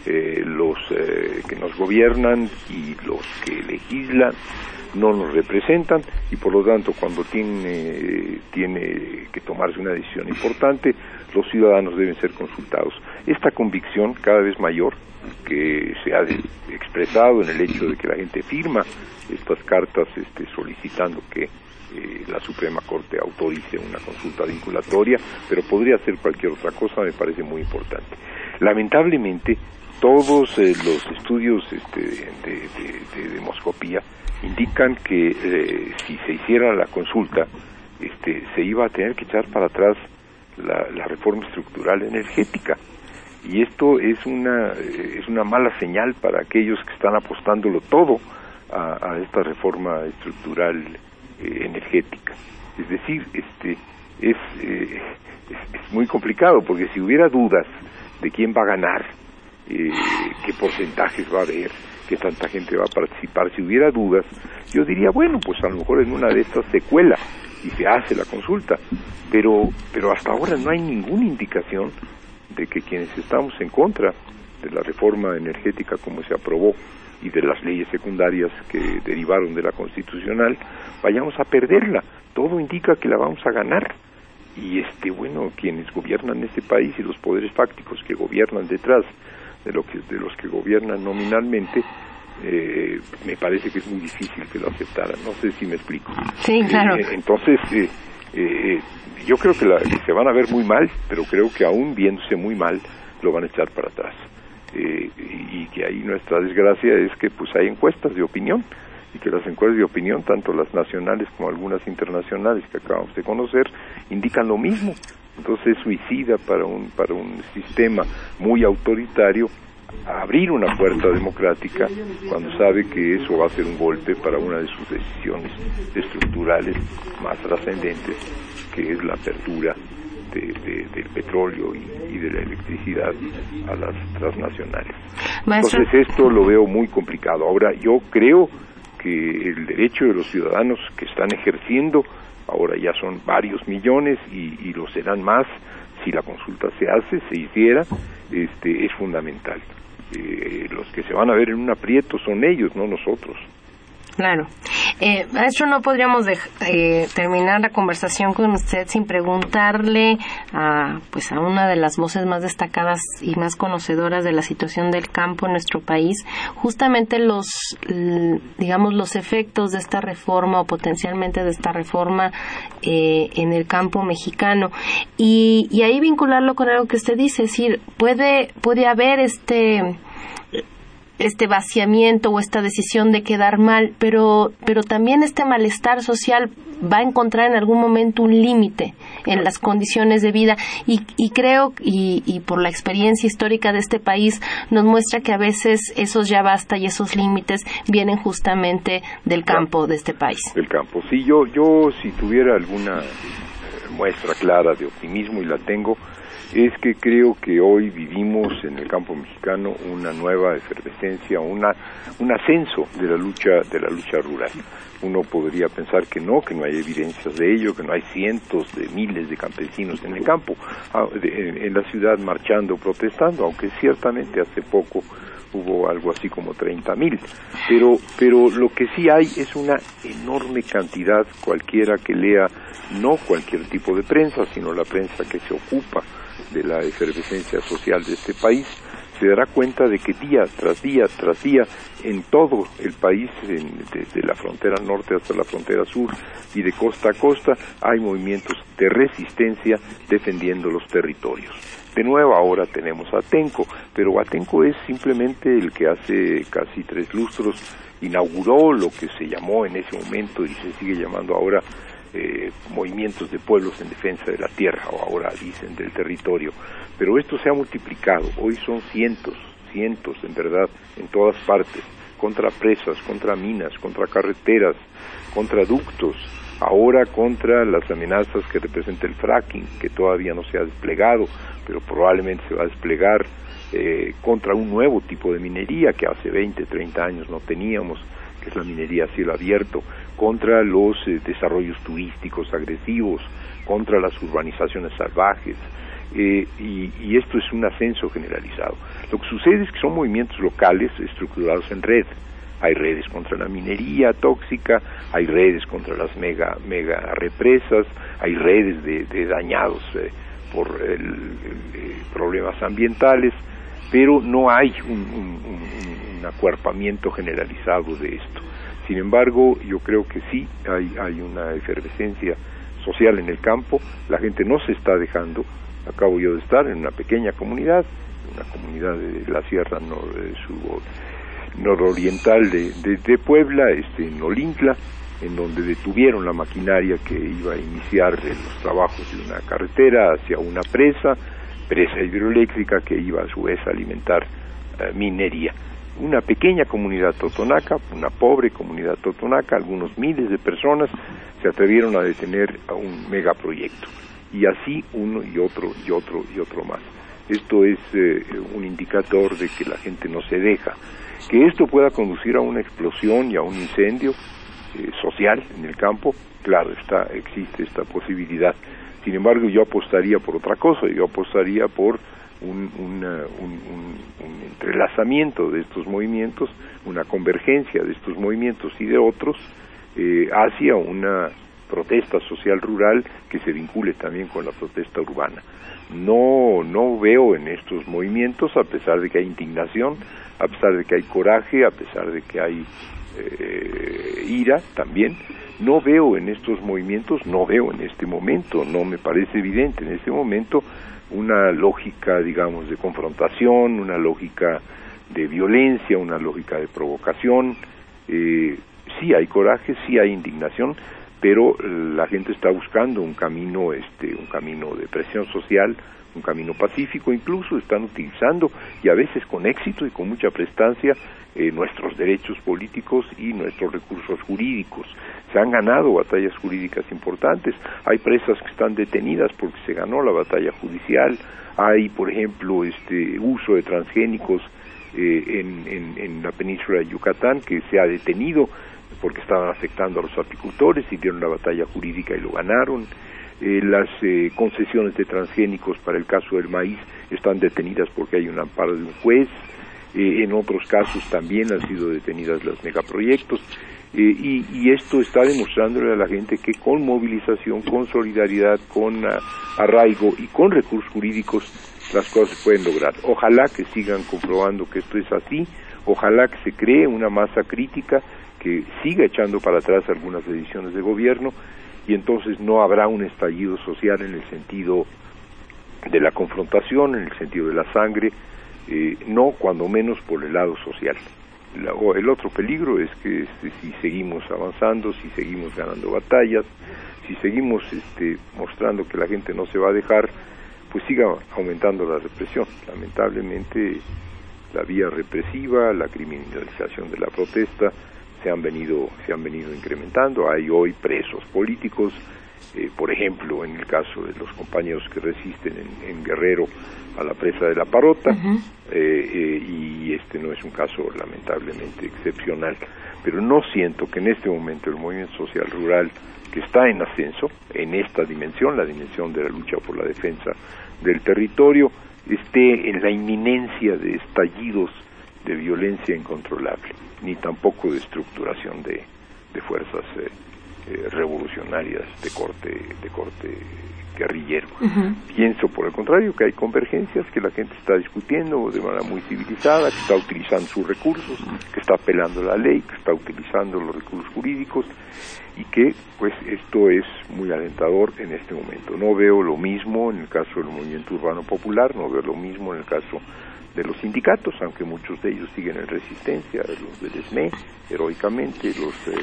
Eh, los eh, que nos gobiernan y los que legislan no nos representan y por lo tanto cuando tiene, tiene que tomarse una decisión importante los ciudadanos deben ser consultados. Esta convicción cada vez mayor que se ha expresado en el hecho de que la gente firma estas cartas este, solicitando que eh, la Suprema Corte autorice una consulta vinculatoria, pero podría ser cualquier otra cosa, me parece muy importante. Lamentablemente, todos eh, los estudios este, de, demoscopía indican que eh, si se hiciera la consulta, este, se iba a tener que echar para atrás la, reforma estructural energética. Y esto es una, es una mala señal para aquellos que están apostándolo todo a, a esta reforma estructural eh, energética. Es decir, este, eh, es, es, muy complicado porque si hubiera dudas de quién va a ganar, eh, qué porcentajes va a haber, qué tanta gente va a participar, si hubiera dudas, yo diría, bueno, pues a lo mejor en una de estas se cuela y se hace la consulta, pero, pero hasta ahora no hay ninguna indicación de que quienes estamos en contra de la reforma energética como se aprobó y de las leyes secundarias que derivaron de la constitucional, vayamos a perderla. Todo indica que la vamos a ganar. Y este, bueno, quienes gobiernan este país y los poderes fácticos que gobiernan detrás de, lo que, de los que gobiernan nominalmente, eh, me parece que es muy difícil que lo aceptaran. No sé si me explico. Sí, claro. Eh, entonces, eh, yo creo que, la, que se van a ver muy mal, pero creo que aún viéndose muy mal, lo van a echar para atrás. Eh, y que ahí nuestra desgracia es que pues hay encuestas de opinión y que las encuestas de opinión, tanto las nacionales como algunas internacionales que acabamos de conocer, indican lo mismo. Entonces es suicida para un, para un sistema muy autoritario abrir una puerta democrática cuando sabe que eso va a ser un golpe para una de sus decisiones estructurales más trascendentes, que es la apertura del petróleo y, de la electricidad a las transnacionales. Entonces esto lo veo muy complicado. Ahora yo creo que el derecho de los ciudadanos que están ejerciendo, ahora ya son varios millones y, y lo serán más si la consulta se hace, se hiciera, este, es fundamental. Eh, los que se van a ver en un aprieto son ellos, no nosotros. Claro. Eh, maestro, no podríamos eh, terminar la conversación con usted sin preguntarle a, pues, a una de las voces más destacadas y más conocedoras de la situación del campo en nuestro país, justamente los, digamos, los efectos de esta reforma o potencialmente de esta reforma eh, en el campo mexicano. Y, y ahí vincularlo con algo que usted dice, es decir, puede, puede haber este este vaciamiento o esta decisión de quedar mal, pero, pero también este malestar social va a encontrar en algún momento un límite en las condiciones de vida y, y creo y, y, por la experiencia histórica de este país nos muestra que a veces esos ya basta y esos límites vienen justamente del campo de este país. Del campo, sí, yo, yo si tuviera alguna muestra clara de optimismo y la tengo, es que creo que hoy vivimos en el campo mexicano una nueva efervescencia, una, un ascenso de la lucha de la lucha rural. Uno podría pensar que no, que no hay evidencias de ello, que no hay cientos de miles de campesinos en el campo, ah, en la ciudad marchando, protestando, aunque ciertamente hace poco hubo algo así como 30 mil. Pero, pero lo que sí hay es una enorme cantidad, cualquiera que lea, no cualquier tipo de prensa, sino la prensa que se ocupa de la efervescencia social de este país, se dará cuenta de que día tras día tras día en todo el país, desde la frontera norte hasta la frontera sur y de costa a costa, hay movimientos de resistencia defendiendo los territorios. De nuevo ahora tenemos a Atenco, pero Atenco es simplemente el que hace casi tres lustros inauguró lo que se llamó en ese momento y se sigue llamando ahora eh, movimientos de pueblos en defensa de la tierra, o ahora dicen del territorio. Pero esto se ha multiplicado, hoy son cientos, cientos en verdad, en todas partes, contra presas, contra minas, contra carreteras, contra ductos, ahora contra las amenazas que representa el fracking, que todavía no se ha desplegado, pero probablemente se va a desplegar eh, contra un nuevo tipo de minería que hace 20, 30 años no teníamos, que es la minería a cielo abierto, contra los eh, desarrollos turísticos agresivos, contra las urbanizaciones salvajes, eh, y, esto es un ascenso generalizado. Lo que sucede es que son movimientos locales estructurados en red. Hay redes contra la minería tóxica, hay redes contra las mega, mega represas, hay redes de, dañados eh, por el, problemas ambientales, pero no hay un acuerpamiento generalizado de esto. Sin embargo, yo creo que sí hay, una efervescencia social en el campo, la gente no se está dejando, acabo yo de estar en una pequeña comunidad, una comunidad de la sierra nororiental de, de, Puebla, este, en Olincla, en donde detuvieron la maquinaria que iba a iniciar los trabajos de una carretera hacia una presa, presa hidroeléctrica que iba a su vez a alimentar eh, minería una pequeña comunidad totonaca, una pobre comunidad totonaca, algunos miles de personas se atrevieron a detener a un megaproyecto. Y así uno y otro y otro y otro más. Esto es eh, un indicador de que la gente no se deja. Que esto pueda conducir a una explosión y a un incendio eh, social en el campo, claro, está, existe esta posibilidad. Sin embargo, yo apostaría por otra cosa, yo apostaría por un, un, entrelazamiento de estos movimientos, una convergencia de estos movimientos y de otros eh, hacia una protesta social rural que se vincule también con la protesta urbana. No, no veo en estos movimientos, a pesar de que hay indignación, a pesar de que hay coraje, a pesar de que hay eh, ira también, no veo en estos movimientos, no veo en este momento, no me parece evidente en este momento una lógica, digamos, de confrontación, una lógica de violencia, una lógica de provocación. Eh, sí hay coraje, sí hay indignación, pero la gente está buscando un camino, este, un camino de presión social, un camino pacífico, incluso están utilizando y a veces con éxito y con mucha prestancia eh, nuestros derechos políticos y nuestros recursos jurídicos. Se han ganado batallas jurídicas importantes, hay presas que están detenidas porque se ganó la batalla judicial, hay, por ejemplo, este uso de transgénicos eh, en, en, la península de Yucatán que se ha detenido porque estaban afectando a los apicultores y dieron la batalla jurídica y lo ganaron. Eh, las eh, concesiones de transgénicos para el caso del maíz están detenidas porque hay un amparo de un juez. en otros casos también han sido detenidas los megaproyectos. Y, y, esto está demostrándole a la gente que con movilización, con solidaridad, con ah, arraigo y con recursos jurídicos las cosas se pueden lograr. Ojalá que sigan comprobando que esto es así, ojalá que se cree una masa crítica que siga echando para atrás algunas decisiones de gobierno y entonces no habrá un estallido social en el sentido de la confrontación, en el sentido de la sangre, eh, no cuando menos por el lado social. el otro peligro es que este, si seguimos avanzando, si seguimos ganando batallas, si seguimos este, mostrando que la gente no se va a dejar, pues siga aumentando la represión. Lamentablemente la vía represiva, la criminalización de la protesta se han venido se han venido incrementando. Hay hoy presos políticos, eh, por ejemplo, en el caso de los compañeros que resisten en, Guerrero a la presa de la Parota, eh, eh, y este no es un caso lamentablemente excepcional. Pero no siento que en este momento el movimiento social rural que está en ascenso en esta dimensión, la dimensión de la lucha por la defensa del territorio, esté en la inminencia de estallidos de violencia incontrolable, ni tampoco de estructuración de, de fuerzas eh, eh, revolucionarias de corte, de corte guerrillero. Pienso, por el contrario, que hay convergencias, que la gente está discutiendo de manera muy civilizada, que está utilizando sus recursos, que está apelando la ley, que está utilizando los recursos jurídicos y que, pues, esto es muy alentador en este momento. No veo lo mismo en el caso del movimiento urbano popular, no veo lo mismo en el caso de los sindicatos, aunque muchos de ellos siguen en resistencia, los del ESME, heroicamente, los eh,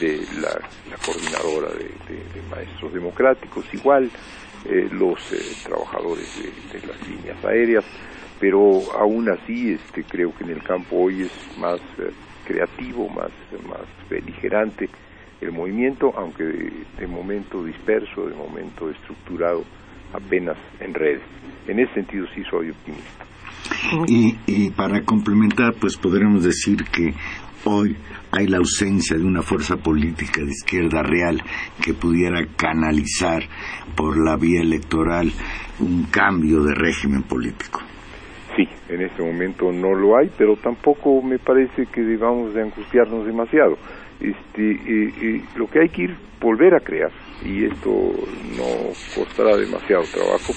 de la, coordinadora de, maestros democráticos, igual, eh, los eh, trabajadores de, las líneas aéreas, pero aún así este, creo que en el campo hoy es más creativo, más, más beligerante el movimiento, aunque de momento disperso, de momento estructurado apenas en redes. En ese sentido sí soy optimista. Y, y para complementar, pues podremos decir que hoy hay la ausencia de una fuerza política de izquierda real que pudiera canalizar por la vía electoral un cambio de régimen político. Sí, en este momento no lo hay, pero tampoco me parece que debamos de angustiarnos demasiado. Este, eh, eh, lo que hay que ir volver a crear, y esto no costará demasiado trabajo,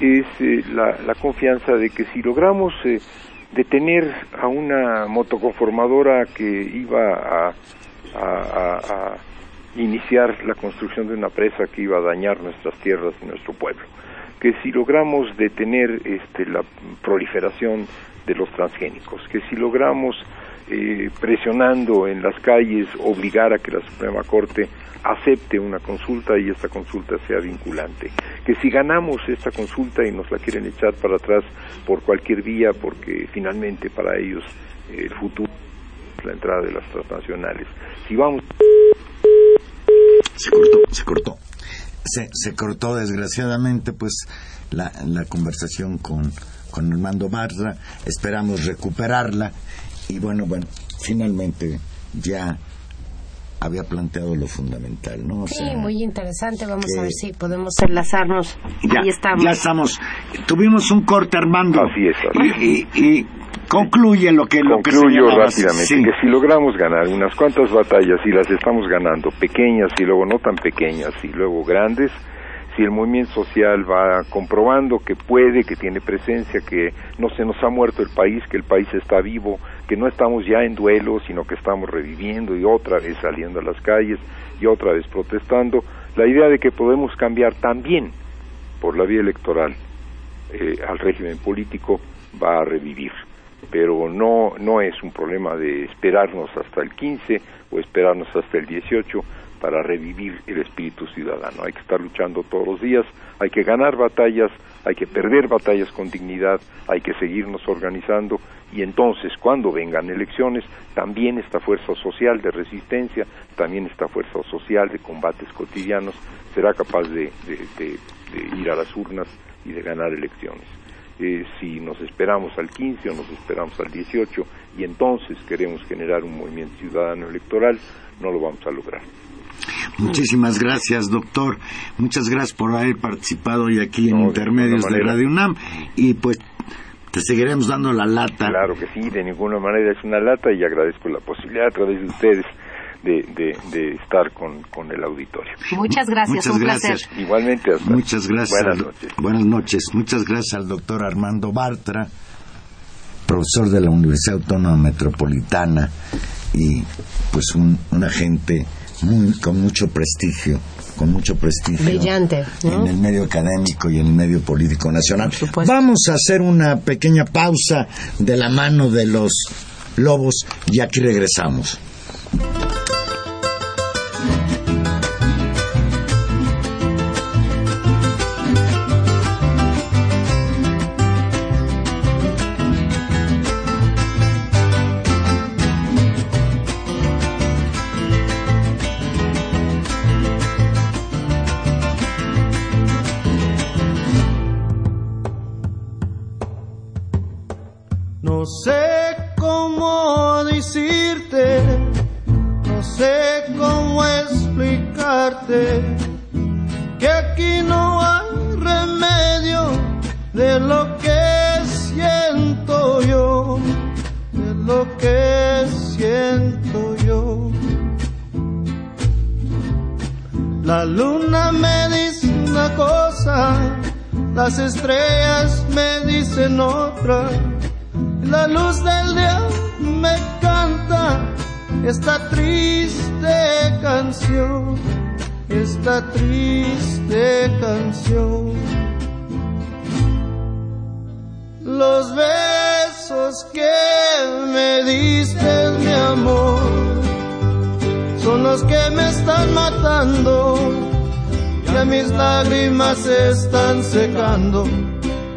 es eh, la, confianza de que si logramos eh, detener a una motoconformadora que iba a, iniciar la construcción de una presa que iba a dañar nuestras tierras y nuestro pueblo, que si logramos detener este, la proliferación de los transgénicos, que si logramos eh, presionando en las calles obligar a que la Suprema Corte acepte una consulta y esta consulta sea vinculante. Que si ganamos esta consulta y nos la quieren echar para atrás por cualquier vía, porque finalmente para ellos eh, el futuro es la entrada de las transnacionales. Si vamos. Se cortó, se cortó. Se, se cortó desgraciadamente, pues, la, la conversación con, con Armando Barra. Esperamos recuperarla. Y bueno, bueno, finalmente ya había planteado lo fundamental, ¿no? sí, muy interesante. Vamos a ver si podemos enlazarnos. Ya, Ahí estamos. Ya estamos. Tuvimos un corte, Armando. Así es. Y, concluye lo que lo que rápidamente que si logramos ganar unas cuantas batallas y las estamos ganando pequeñas y luego no tan pequeñas y luego grandes si el movimiento social va comprobando que puede, que tiene presencia, que no se nos ha muerto el país, que el país está vivo, que no estamos ya en duelo, sino que estamos reviviendo y otra vez saliendo a las calles y otra vez protestando, la idea de que podemos cambiar también por la vía electoral eh, al régimen político va a revivir. Pero no, no es un problema de esperarnos hasta el 15 o esperarnos hasta el 18, para revivir el espíritu ciudadano. Hay que estar luchando todos los días, hay que ganar batallas, hay que perder batallas con dignidad, hay que seguirnos organizando y entonces cuando vengan elecciones también esta fuerza social de resistencia, también esta fuerza social de combates cotidianos será capaz de, ir a las urnas y de ganar elecciones. Eh, si nos esperamos al 15 o nos esperamos al 18 y entonces queremos generar un movimiento ciudadano electoral, no lo vamos a lograr. Muchísimas gracias, doctor. Muchas gracias por haber participado hoy aquí en Intermedios de, Radio UNAM. Y pues te seguiremos dando la lata. Claro que sí, de ninguna manera es una lata y agradezco la posibilidad a través de ustedes de, estar con, el auditorio. Muchas gracias, Muchas gracias. Igualmente, Muchas gracias. Buenas noches. Buenas noches. Muchas gracias al doctor Armando Bartra, profesor de la Universidad Autónoma Metropolitana y pues un, un agente con mucho prestigio con mucho prestigio brillante en el medio académico y en el medio político nacional. Vamos a hacer una pequeña pausa de la mano de los lobos y aquí regresamos. Que aquí no hay remedio de lo que siento yo, de lo que siento yo. La luna me dice una cosa, las estrellas me dicen otra, la luz del día me canta esta triste canción esta triste canción. Los besos que me diste, mi amor, son los que me están matando. Ya mis lágrimas se están secando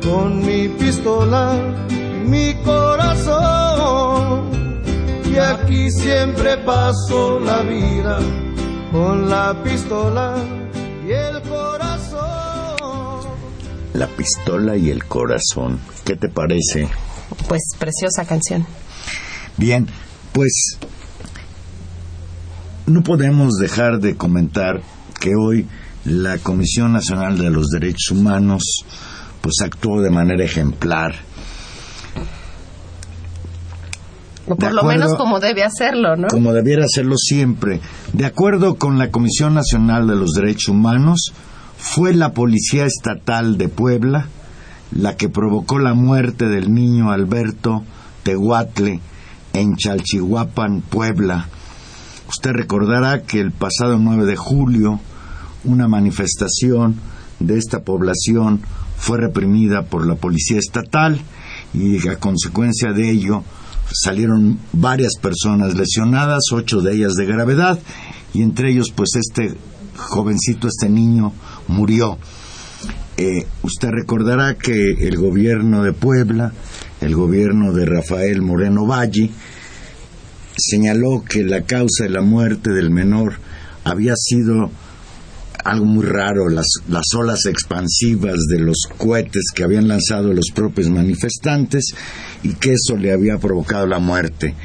con mi pistola y mi corazón. Y aquí siempre paso la vida con la pistola y el corazón. La pistola y el corazón. ¿Qué te parece? Pues preciosa canción. Bien, pues no podemos dejar de comentar que hoy la Comisión Nacional de los Derechos Humanos pues actuó de manera ejemplar por lo menos como debe hacerlo, ¿no? Como debiera hacerlo siempre. De acuerdo con la Comisión Nacional de los Derechos Humanos, fue la Policía Estatal de Puebla la que provocó la muerte del niño Alberto Tehuatle en Chalchihuapan, Puebla. Usted recordará que el pasado 9 de julio una manifestación de esta población fue reprimida por la Policía Estatal y a consecuencia de ello salieron varias personas lesionadas, ocho de ellas de gravedad, y entre ellos pues este jovencito, este niño, murió. Eh, usted recordará que el gobierno de Puebla, el gobierno de Rafael Moreno Valle, señaló que la causa de la muerte del menor había sido algo muy raro, las, las olas expansivas de los cohetes que habían lanzado los propios manifestantes y que eso le había provocado la muerte.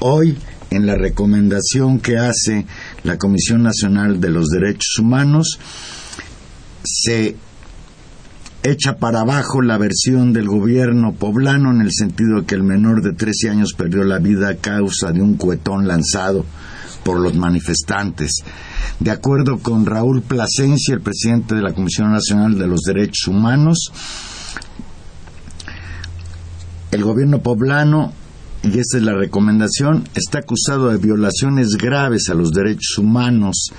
Hoy, en la recomendación que hace la Comisión Nacional de los Derechos Humanos, se echa para abajo la versión del gobierno poblano en el sentido de que el menor de 13 años perdió la vida a causa de un cuetón lanzado por los manifestantes. De acuerdo con Raúl Plasencia, el presidente de la Comisión Nacional de los Derechos Humanos, el gobierno poblano, y esa es la recomendación, está acusado de violaciones graves a los derechos humanos.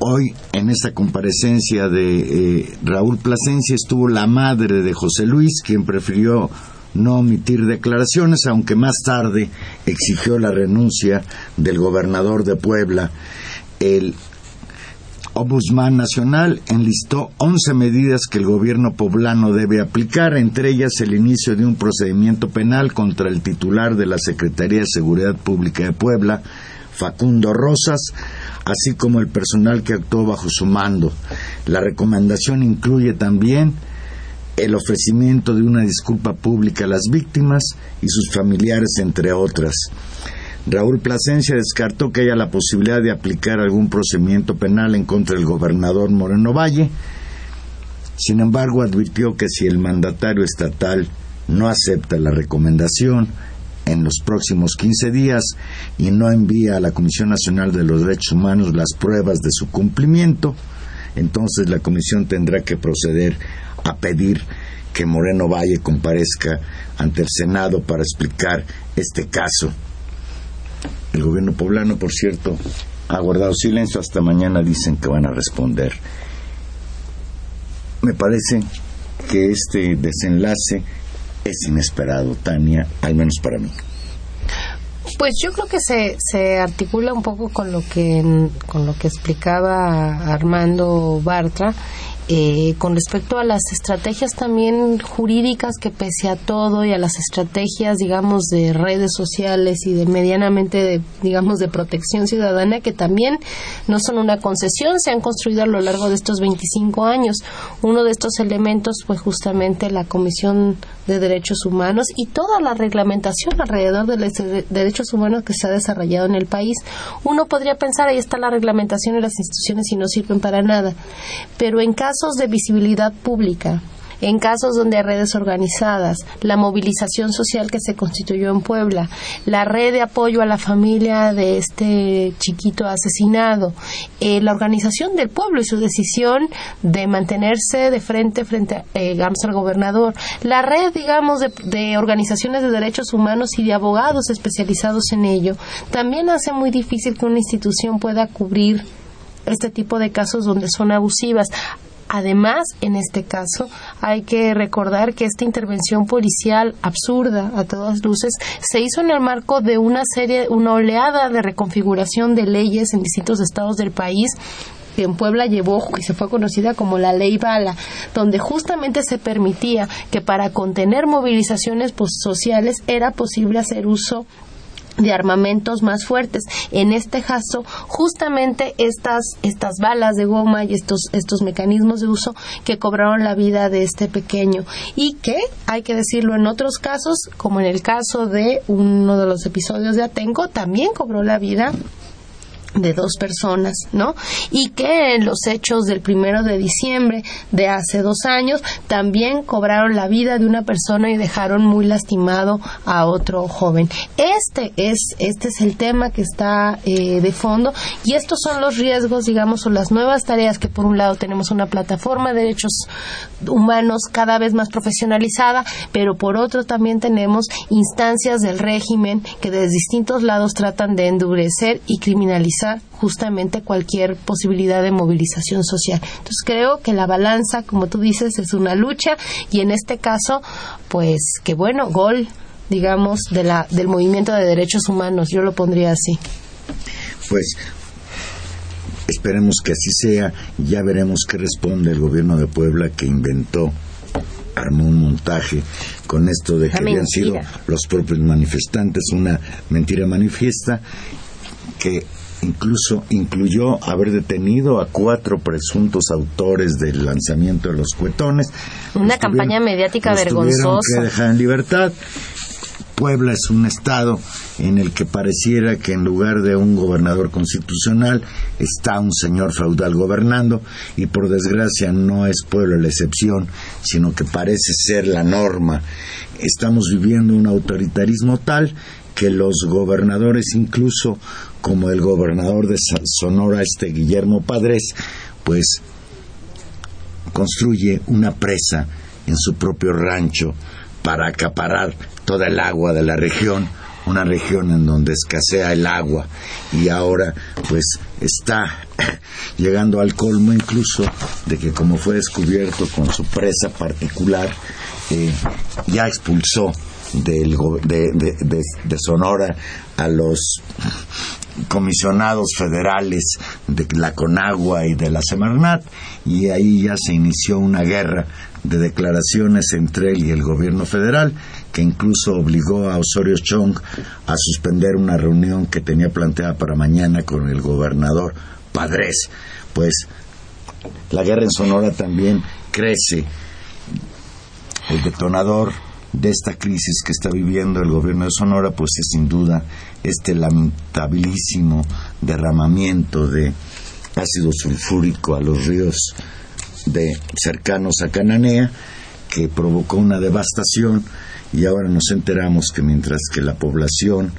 Hoy, en esta comparecencia de eh, Raúl Plasencia, estuvo la madre de José Luis, quien prefirió no omitir declaraciones, aunque más tarde exigió la renuncia del gobernador de Puebla. El Ombudsman Nacional enlistó 11 medidas que el gobierno poblano debe aplicar, entre ellas el inicio de un procedimiento penal contra el titular de la Secretaría de Seguridad Pública de Puebla, Facundo Rosas, así como el personal que actuó bajo su mando. La recomendación incluye también el ofrecimiento de una disculpa pública a las víctimas y sus familiares, entre otras. Raúl Plasencia descartó que haya la posibilidad de aplicar algún procedimiento penal en contra del gobernador Moreno Valle. Sin embargo, advirtió que si el mandatario estatal no acepta la recomendación en los próximos 15 días y no envía a la Comisión Nacional de los Derechos Humanos las pruebas de su cumplimiento, entonces la Comisión tendrá que proceder a pedir que Moreno Valle comparezca ante el Senado para explicar este caso el gobierno poblano, por cierto, ha guardado silencio. Hasta mañana dicen que van a responder. Me parece que este desenlace es inesperado, Tania, al menos para mí. Pues yo creo que se, se articula un poco con lo que con lo que explicaba Armando Bartra eh, con respecto a las estrategias también jurídicas que pese a todo y a las estrategias digamos de redes sociales y de medianamente digamos de protección ciudadana que también no son una concesión se han construido a lo largo de estos 25 años. Uno de estos elementos fue justamente la Comisión de Derechos Humanos y toda la reglamentación alrededor de los derechos humanos que se ha desarrollado en el país. Uno podría pensar ahí está la reglamentación y las instituciones y no sirven para nada. Pero en caso casos de visibilidad pública, en casos donde hay redes organizadas, la movilización social que se constituyó en Puebla, la red de apoyo a la familia de este chiquito asesinado, eh, la organización del pueblo y su decisión de mantenerse de frente frente a eh, al gobernador, la red, digamos, de, de organizaciones de derechos humanos y de abogados especializados en ello, también hace muy difícil que una institución pueda cubrir este tipo de casos donde son abusivas. Además, en este caso, hay que recordar que esta intervención policial absurda a todas luces se hizo en el marco de una serie, una oleada de reconfiguración de leyes en distintos estados del país. Que en Puebla llevó y se fue conocida como la ley Bala, donde justamente se permitía que para contener movilizaciones sociales era posible hacer uso de armamentos más fuertes. En este caso, justamente estas, estas balas de goma y estos, estos mecanismos de uso que cobraron la vida de este pequeño y que, hay que decirlo en otros casos, como en el caso de uno de los episodios de Atenco, también cobró la vida de dos personas, ¿no? Y que en los hechos del primero de diciembre de hace dos años también cobraron la vida de una persona y dejaron muy lastimado a otro joven. Este es, este es el tema que está eh, de fondo y estos son los riesgos, digamos, o las nuevas tareas que por un lado tenemos una plataforma de derechos humanos cada vez más profesionalizada, pero por otro también tenemos instancias del régimen que desde distintos lados tratan de endurecer y criminalizar justamente cualquier posibilidad de movilización social. Entonces creo que la balanza, como tú dices, es una lucha y en este caso, pues qué bueno, gol, digamos, de la, del movimiento de derechos humanos, yo lo pondría así. Pues esperemos que así sea, ya veremos qué responde el gobierno de Puebla que inventó armó un montaje con esto de que habían sido los propios manifestantes, una mentira manifiesta que incluso incluyó haber detenido a cuatro presuntos autores del lanzamiento de los cuetones. Una campaña mediática vergonzosa. que dejar en libertad. Puebla es un estado en el que pareciera que en lugar de un gobernador constitucional está un señor feudal gobernando y por desgracia no es Puebla la excepción, sino que parece ser la norma. Estamos viviendo un autoritarismo tal que los gobernadores, incluso como el gobernador de Sonora, este Guillermo Padres, pues construye una presa en su propio rancho para acaparar toda el agua de la región, una región en donde escasea el agua. Y ahora pues está <clears throat> llegando al colmo incluso de que como fue descubierto con su presa particular, eh, ya expulsó del, de, de, Sonora a los comisionados federales de la Conagua y de la Semarnat y ahí ya se inició una guerra de declaraciones entre él y el gobierno federal que incluso obligó a Osorio Chong a suspender una reunión que tenía planteada para mañana con el gobernador Padres. Pues la guerra en Sonora también crece. El detonador de esta crisis que está viviendo el gobierno de Sonora, pues es sin duda este lamentabilísimo derramamiento de ácido sulfúrico a los ríos de cercanos a Cananea, que provocó una devastación y ahora nos enteramos que mientras que la población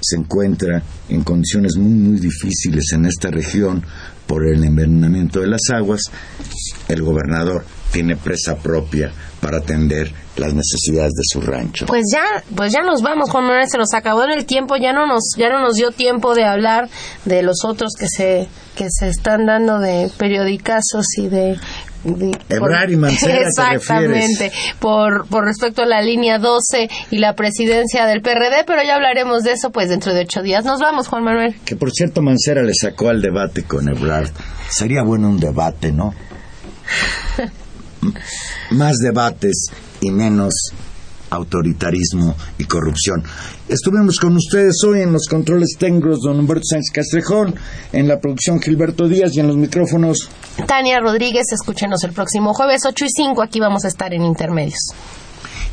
se encuentra en condiciones muy muy difíciles en esta región por el envenenamiento de las aguas, el gobernador tiene presa propia para atender las necesidades de su rancho. Pues ya, pues ya nos vamos, Juan Manuel, se nos acabó el tiempo, ya no nos, ya no nos dio tiempo de hablar de los otros que se, que se están dando de periodicazos y de Ebrar y Mancera, Exactamente, por, por respecto a la línea 12 y la presidencia del PRD, pero ya hablaremos de eso pues dentro de ocho días. Nos vamos, Juan Manuel. Que por cierto, Mancera le sacó al debate con Ebrard. Sería bueno un debate, ¿no? <laughs> Más debates y menos autoritarismo y corrupción. Estuvimos con ustedes hoy en los controles técnicos don Humberto Sánchez Castrejón, en la producción Gilberto Díaz y en los micrófonos Tania Rodríguez. Escúchenos el próximo jueves 8 y 5. Aquí vamos a estar en Intermedios.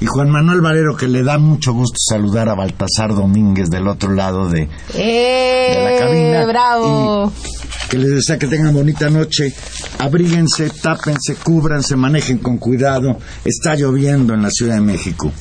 Y Juan Manuel Valero, que le da mucho gusto saludar a Baltasar Domínguez del otro lado de, ¡Eh, la cabina. ¡Bravo! que les desea que tengan bonita noche. Abríguense, tápense, cúbranse, manejen con cuidado. Está lloviendo en la Ciudad de México.